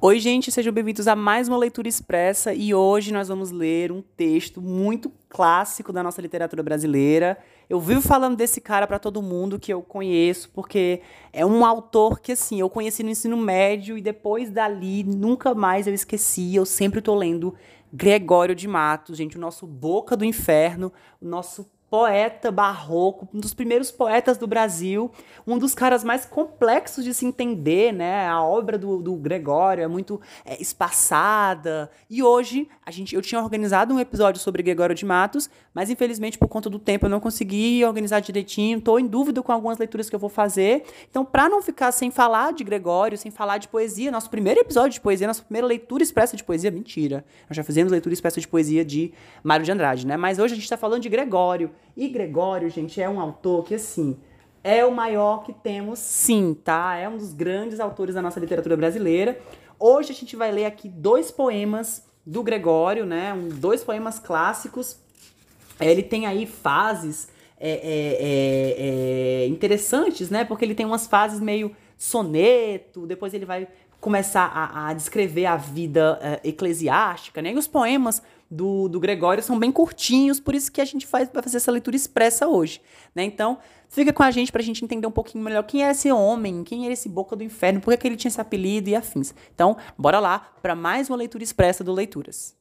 Oi, gente, sejam bem-vindos a mais uma leitura expressa e hoje nós vamos ler um texto muito clássico da nossa literatura brasileira. Eu vivo falando desse cara para todo mundo que eu conheço, porque é um autor que assim, eu conheci no ensino médio e depois dali nunca mais eu esqueci, eu sempre tô lendo Gregório de Matos, gente, o nosso boca do inferno, o nosso poeta barroco, um dos primeiros poetas do Brasil, um dos caras mais complexos de se entender, né? A obra do, do Gregório é muito é, espaçada. E hoje a gente, eu tinha organizado um episódio sobre Gregório de Matos, mas infelizmente por conta do tempo eu não consegui organizar direitinho. Estou em dúvida com algumas leituras que eu vou fazer. Então, para não ficar sem falar de Gregório, sem falar de poesia, nosso primeiro episódio de poesia, nossa primeira leitura expressa de poesia, mentira. Nós já fizemos leitura expressa de poesia de Mário de Andrade, né? Mas hoje a gente está falando de Gregório. E Gregório, gente, é um autor que, assim, é o maior que temos, sim, tá? É um dos grandes autores da nossa literatura brasileira. Hoje a gente vai ler aqui dois poemas do Gregório, né? Um, dois poemas clássicos. Ele tem aí fases é, é, é, é interessantes, né? Porque ele tem umas fases meio soneto, depois ele vai começar a, a descrever a vida uh, eclesiástica, né? E os poemas do, do Gregório são bem curtinhos, por isso que a gente faz, vai fazer essa leitura expressa hoje, né? Então, fica com a gente pra gente entender um pouquinho melhor quem era esse homem, quem era esse boca do inferno, por que, ele tinha esse apelido e afins. Então, bora lá para mais uma leitura expressa do Leituras.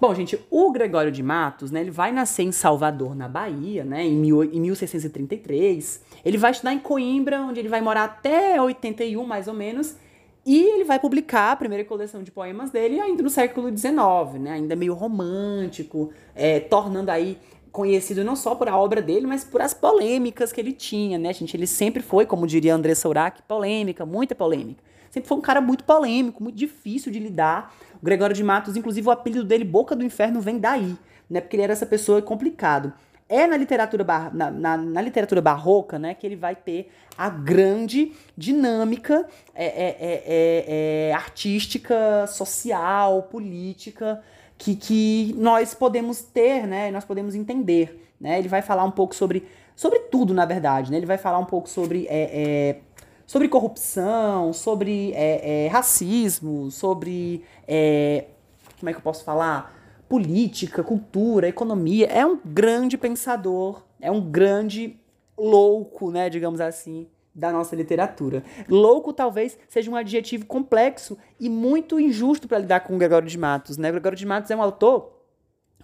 Bom, gente, o Gregório de Matos, né, ele vai nascer em Salvador, na Bahia, né, em, mil, em 1633. Ele vai estudar em Coimbra, onde ele vai morar até 81, mais ou menos, e ele vai publicar a primeira coleção de poemas dele ainda no século XIX, né? Ainda meio romântico, é, tornando aí conhecido não só por a obra dele, mas por as polêmicas que ele tinha, né, gente? Ele sempre foi, como diria André Sourac, polêmica, muita polêmica. Sempre foi um cara muito polêmico, muito difícil de lidar. O Gregório de Matos, inclusive, o apelido dele, Boca do Inferno, vem daí, né? Porque ele era essa pessoa complicado. É na literatura, na, na, na, literatura barroca né, que ele vai ter a grande dinâmica é, é, é, é, é artística, social, política que, que nós podemos ter, né, nós podemos entender. Né? Ele vai falar um pouco sobre, sobre tudo, na verdade. Né? Ele vai falar um pouco sobre, é, sobre corrupção, sobre racismo, sobre. como é que eu posso falar? Política, cultura, economia. É um grande pensador, é um grande louco, né, digamos assim, da nossa literatura. Louco talvez seja um adjetivo complexo e muito injusto para lidar com Gregório de Matos, né? Gregório de Matos é um autor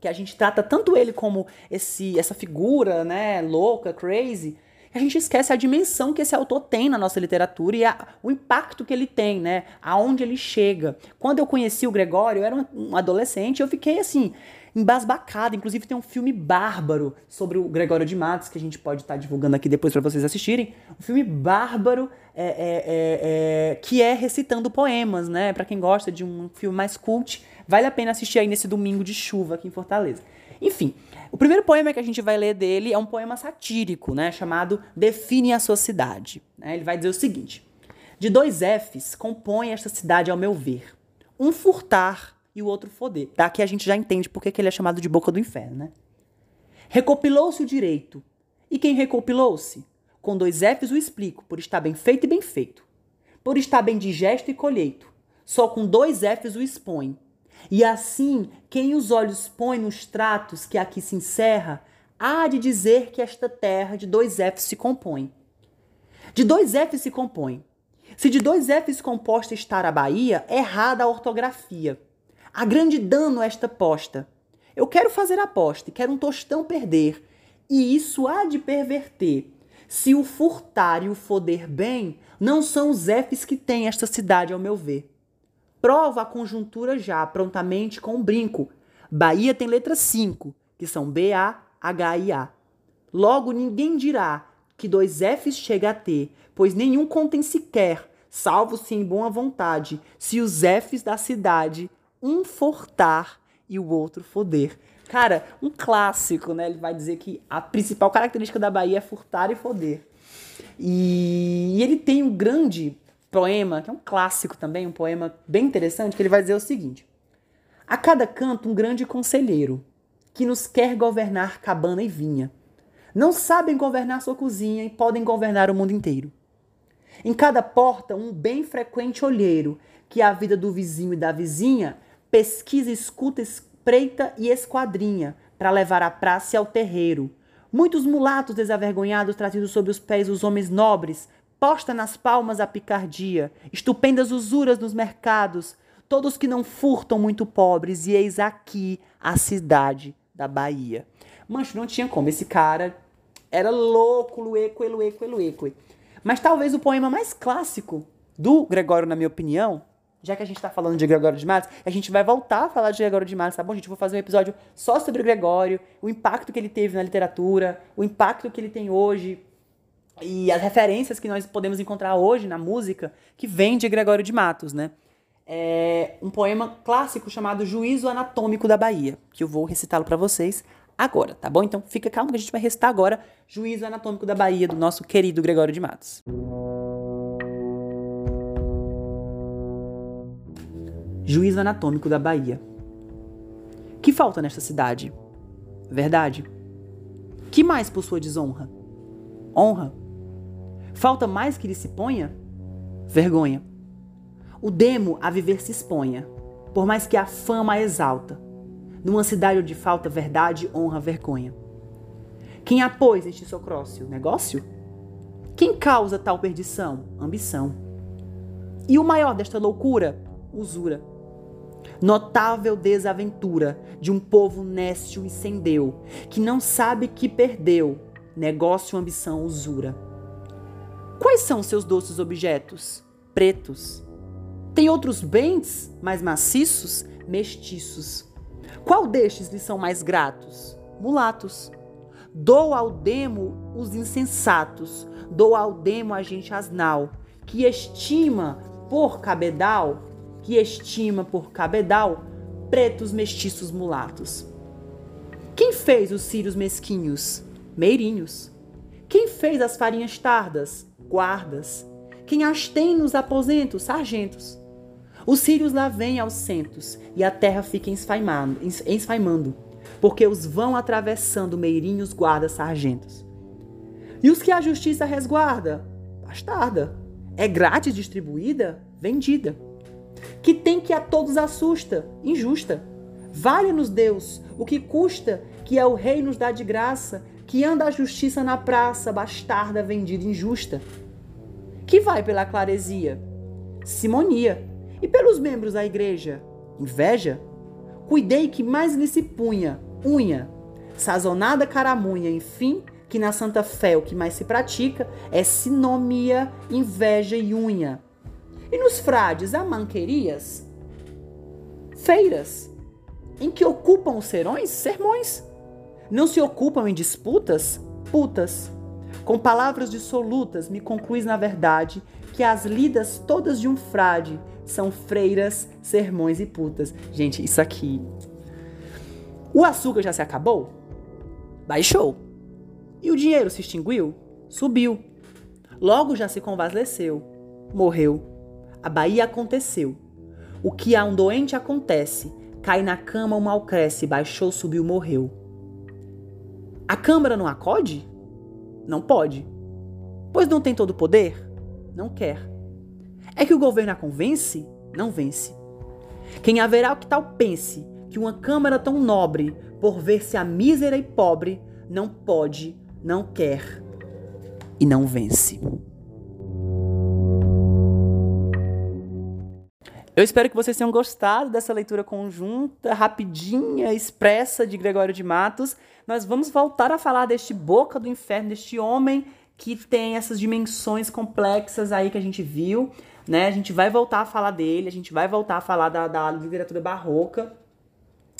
que a gente trata tanto ele como esse essa figura, né, louca, crazy, a gente esquece a dimensão que esse autor tem na nossa literatura e a, o impacto que ele tem, né? Aonde ele chega. Quando eu conheci o Gregório, eu era um, um adolescente, eu fiquei assim, embasbacada. Inclusive tem um filme bárbaro sobre o Gregório de Matos, que a gente pode estar tá divulgando aqui depois para vocês assistirem. Um filme bárbaro é, é, é, é, que é recitando poemas, né? Para quem gosta de um filme mais cult, vale a pena assistir aí nesse domingo de chuva aqui em Fortaleza. Enfim, o primeiro poema que a gente vai ler dele é um poema satírico, né, chamado Define a Sua Cidade. Né? Ele vai dizer o seguinte: De dois Fs compõe esta cidade, ao meu ver. Um furtar e o outro foder. Daqui a gente já entende por que ele é chamado de boca do inferno, né? Recopilou-se o direito. E quem recopilou-se? Com dois Fs o explico, por estar bem feito e bem feito. Por estar bem digesto e colheito. Só com dois Fs o expõe e assim, quem os olhos põe nos tratos que aqui se encerra, há de dizer que esta terra de dois Fs se compõe. De dois Fs se compõe. Se de dois Fs composta estar a Bahia, errada a ortografia. A grande dano esta posta. Eu quero fazer aposta e quero um tostão perder. E isso há de perverter. Se o furtar e o foder bem, não são os Fs que tem esta cidade, ao meu ver. Prova a conjuntura já, prontamente com um brinco. Bahia tem letra 5, que são B, A, H e A. Logo, ninguém dirá que dois Fs chega a ter, pois nenhum contém sequer, salvo se em boa vontade, se os Fs da cidade um fortar e o outro foder. Cara, um clássico, né? Ele vai dizer que a principal característica da Bahia é furtar e foder. E ele tem um grande poema, que é um clássico também, um poema bem interessante, que ele vai dizer o seguinte: A cada canto um grande conselheiro, que nos quer governar cabana e vinha. Não sabem governar sua cozinha e podem governar o mundo inteiro. Em cada porta, um bem frequente olheiro, que a vida do vizinho e da vizinha pesquisa, escuta, espreita e esquadrinha, para levar a praça ao terreiro. Muitos mulatos desavergonhados trazidos sobre os pés os homens nobres, posta nas palmas a picardia, estupendas usuras nos mercados, todos que não furtam muito pobres, e eis aqui a cidade da Bahia. Mancho, não tinha como. Esse cara era louco, lueco, elueco, elueco. Mas talvez o poema mais clássico do Gregório, na minha opinião, já que a gente está falando de Gregório de Matos, a gente vai voltar a falar de Gregório de Matos, tá bom, gente? Vou fazer um episódio só sobre o Gregório, o impacto que ele teve na literatura, o impacto que ele tem hoje e as referências que nós podemos encontrar hoje na música que vem de Gregório de Matos, né? É um poema clássico chamado Juízo Anatômico da Bahia, que eu vou recitá-lo para vocês agora, tá bom? Então fica calmo que a gente vai recitar agora Juízo Anatômico da Bahia do nosso querido Gregório de Matos. Juízo anatômico da Bahia. Que falta nesta cidade? Verdade. Que mais por sua desonra? Honra. Falta mais que lhe se ponha? Vergonha. O demo a viver se exponha, por mais que a fama a exalta, numa cidade onde falta verdade, honra, vergonha. Quem apôs este socrócio? Negócio? Quem causa tal perdição? Ambição. E o maior desta loucura? Usura. Notável desaventura de um povo nécio e sem deu, que não sabe que perdeu, negócio, ambição, usura. Quais são seus doces objetos? Pretos. Tem outros bens mais maciços? Mestiços. Qual destes lhe são mais gratos? Mulatos. Dou ao demo os insensatos, dou ao demo a gente asnal, que estima por cabedal que estima por cabedal pretos mestiços mulatos. Quem fez os círios mesquinhos? Meirinhos. Quem fez as farinhas tardas? Guardas. Quem as tem nos aposentos? Sargentos. Os círios lá vêm aos centos e a terra fica esfaimando, porque os vão atravessando meirinhos, guardas, sargentos. E os que a justiça resguarda? Bastarda. É grátis distribuída? Vendida que tem que a todos assusta, injusta. Vale-nos Deus o que custa, que é o rei nos dá de graça, que anda a justiça na praça, bastarda vendida injusta. Que vai pela claresia, simonia, e pelos membros da igreja, inveja. Cuidei que mais lhe se punha, unha, sazonada caramunha, enfim, que na santa fé o que mais se pratica é sinomia, inveja e unha e nos frades há manquerias, feiras, em que ocupam os serões sermões. Não se ocupam em disputas putas. Com palavras dissolutas me concluís na verdade que as lidas todas de um frade são freiras, sermões e putas. Gente, isso aqui. O açúcar já se acabou? Baixou. E o dinheiro se extinguiu? Subiu. Logo já se convalesceu. Morreu. A Bahia aconteceu. O que a um doente acontece, cai na cama, o mal cresce, baixou, subiu, morreu. A Câmara não acode? Não pode. Pois não tem todo o poder? Não quer. É que o governo a convence? Não vence. Quem haverá o que tal pense que uma Câmara tão nobre, por ver-se a mísera e pobre, não pode, não quer e não vence. Eu espero que vocês tenham gostado dessa leitura conjunta, rapidinha, expressa de Gregório de Matos. Nós vamos voltar a falar deste boca do inferno, deste homem que tem essas dimensões complexas aí que a gente viu, né? A gente vai voltar a falar dele, a gente vai voltar a falar da, da literatura barroca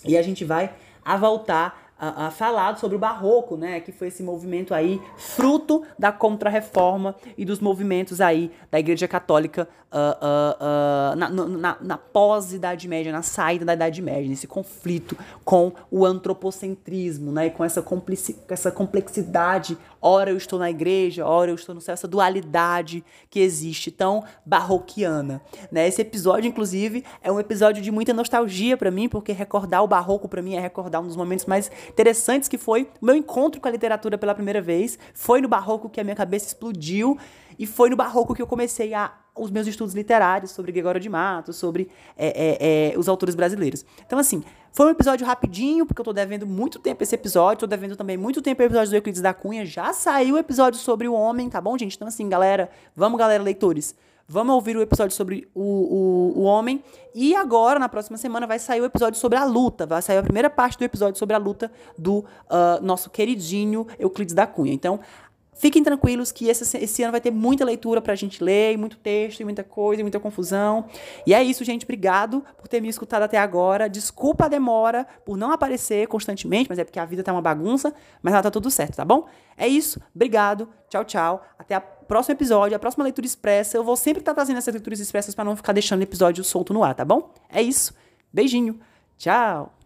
e a gente vai a voltar a, a falado sobre o barroco, né, que foi esse movimento aí fruto da contrarreforma e dos movimentos aí da Igreja Católica uh, uh, uh, na, na, na pós-Idade Média, na saída da Idade Média, nesse conflito com o antropocentrismo, né, e com essa, complici essa complexidade ora eu estou na igreja, ora eu estou no céu, essa dualidade que existe tão barroquiana, né? Esse episódio, inclusive, é um episódio de muita nostalgia para mim, porque recordar o barroco para mim é recordar um dos momentos mais interessantes que foi o meu encontro com a literatura pela primeira vez. Foi no barroco que a minha cabeça explodiu e foi no barroco que eu comecei a os meus estudos literários sobre Gregório de Matos, sobre é, é, é, os autores brasileiros. Então, assim, foi um episódio rapidinho, porque eu tô devendo muito tempo esse episódio, tô devendo também muito tempo o episódio do Euclides da Cunha. Já saiu o episódio sobre o homem, tá bom, gente? Então, assim, galera, vamos, galera, leitores. Vamos ouvir o episódio sobre o, o, o homem. E agora, na próxima semana, vai sair o episódio sobre a luta. Vai sair a primeira parte do episódio sobre a luta do uh, nosso queridinho Euclides da Cunha. Então, Fiquem tranquilos que esse, esse ano vai ter muita leitura pra gente ler, muito texto, e muita coisa, muita confusão. E é isso, gente. Obrigado por ter me escutado até agora. Desculpa a demora por não aparecer constantemente, mas é porque a vida tá uma bagunça, mas ela tá tudo certo, tá bom? É isso. Obrigado. Tchau, tchau. Até o próximo episódio, a próxima leitura expressa. Eu vou sempre estar tá trazendo essas leituras expressas para não ficar deixando o episódio solto no ar, tá bom? É isso. Beijinho. Tchau.